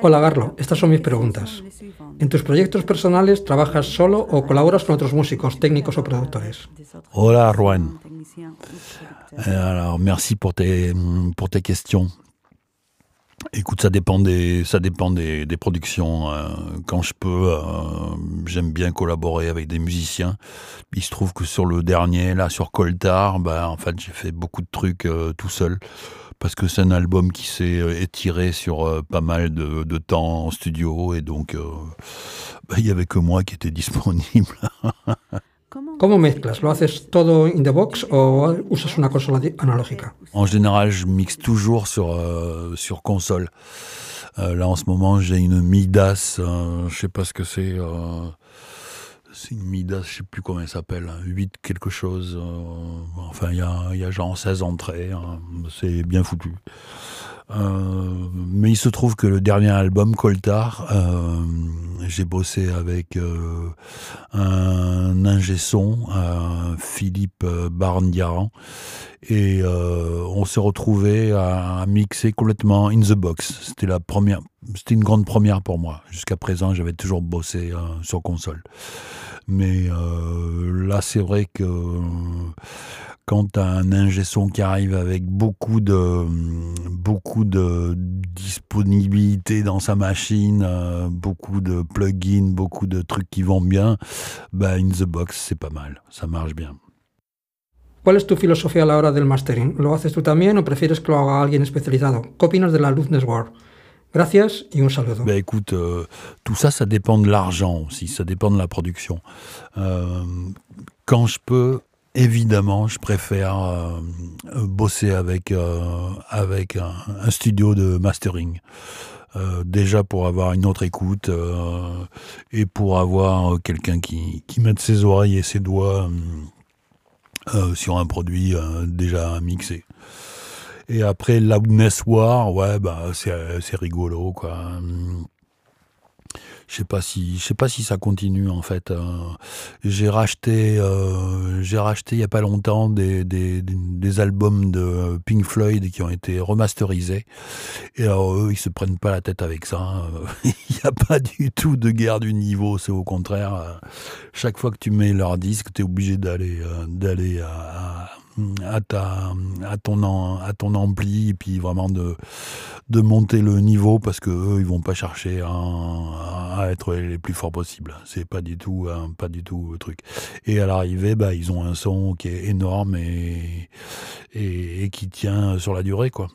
Hola Garlo, estas son mis preguntas. ¿En tus proyectos personales trabajas solo o colaboras con otros músicos, técnicos o productores Hola Juan. Alors merci pour tes, pour tes questions. Écoute, ça dépend des, ça dépend des, des productions. Euh, quand je peux, euh, j'aime bien collaborer avec des musiciens. Il se trouve que sur le dernier, là, sur Coltar, bah, en fait, j'ai fait beaucoup de trucs euh, tout seul parce que c'est un album qui s'est euh, étiré sur euh, pas mal de, de, temps en studio et donc euh, bah, il y avait que moi qui était disponible. ¿Cómo mezclas? ¿Lo haces todo in the box o usas una consola analógica? En général, je mixe toujours sur, euh, sur console. Euh, là, en ce moment, j'ai une Midas, euh, je sais pas ce que c'est. c'est une Midas, je sais plus comment elle s'appelle, 8 quelque chose. enfin, il y a, y a genre 16 entrées, hein, c'est bien foutu. Euh, mais il se trouve que le dernier album, Coltar, euh, j'ai bossé avec euh, un ingé son, Philippe Barndiaran, et on s'est retrouvé à, mixer complètement in the box. C'était la première, c'était une grande première pour moi. Jusqu'à présent, j'avais toujours bossé sur console. Mais là, c'est vrai que quand tu as un ingé son qui arrive avec beaucoup de, beaucoup de disponibilité dans sa machine, euh, beaucoup de plugins, beaucoup de trucs qui vont bien, bah, in the box, c'est pas mal, ça marche bien. ¿Cuál es tu filosofía a la hora del mastering? ¿Lo haces tú también o prefieres que lo haga alguien especializado? ¿Qué opinas de la Luthness War? Gracias y un saludo. Bah écoute, euh, tout ça, ça dépend de l'argent aussi, ça dépend de la production. Euh, quand je peux, Évidemment, je préfère euh, bosser avec, euh, avec un, studio de mastering. Euh, déjà pour avoir une autre écoute et pour avoir quelqu'un qui, qui mette ses oreilles et ses doigts sur un produit déjà mixé. Et après Loudness War, ouais, bah, c'est rigolo, quoi je sais pas si je sais pas si ça continue en fait. Euh, j'ai racheté euh, j'ai racheté il y a pas longtemps des, des, des, albums de Pink Floyd qui ont été remasterisés. Et alors eux ils se prennent pas la tête avec ça. Hein. il n'y a pas du tout de guerre du niveau. C'est au contraire. Euh, chaque fois que tu mets leur disque, tu es obligé d'aller d'aller à à, ta, à, ton, à ton ampli et puis vraiment de, de monter le niveau parce que eux ils vont pas chercher à, à être les plus forts possibles. C'est pas du tout pas du tout le truc. Et à l'arrivée, bah, ils ont un son qui est énorme et, et, qui tient sur la durée quoi.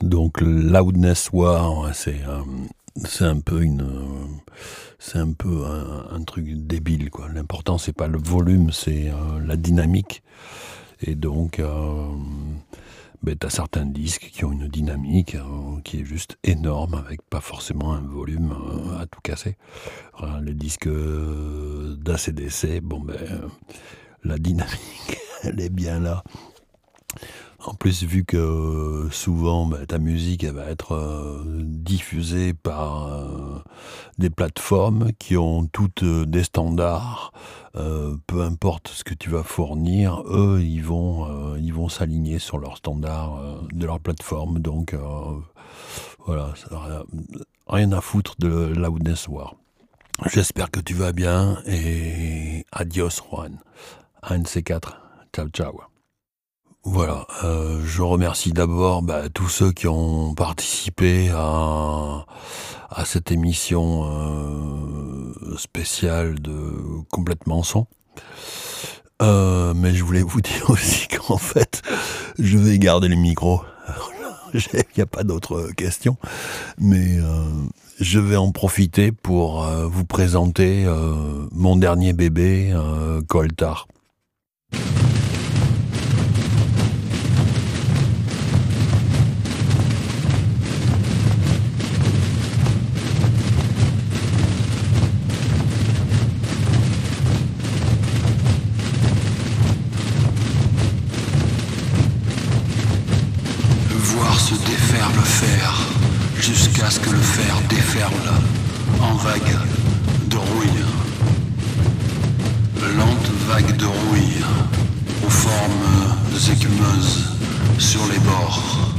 Donc loudness war, c'est c'est un peu une c'est un peu un, truc débile quoi. L'important c'est pas le volume c'est euh, la dynamique. Et donc euh, ben, tu as certains disques qui ont une dynamique euh, qui est juste énorme avec pas forcément un volume euh, à tout casser. Les disques d'ACDC bon ben la dynamique elle est bien là En plus, vu que euh, souvent bah, ta musique va être euh, diffusée par euh, des plateformes qui ont toutes des standards, peu importe ce que tu vas fournir, eux ils vont s'aligner sur leurs standards de leur plateforme. Donc voilà, rien à foutre de Loudness War. J'espère que tu vas bien et adios Juan. Un C4. Ciao ciao. Voilà, euh, je remercie d'abord bah, tous ceux qui ont participé à, cette émission euh, spéciale de complètement son. Euh, mais je voulais vous dire aussi qu'en fait, je vais garder le micro. Il n'y a pas d'autres questions, mais je vais en profiter pour vous présenter mon dernier bébé, euh, Coltar. jusqu'à ce que le fer déferle en vague de rouille. Lente vague de rouille aux formes écumeuses sur les bords.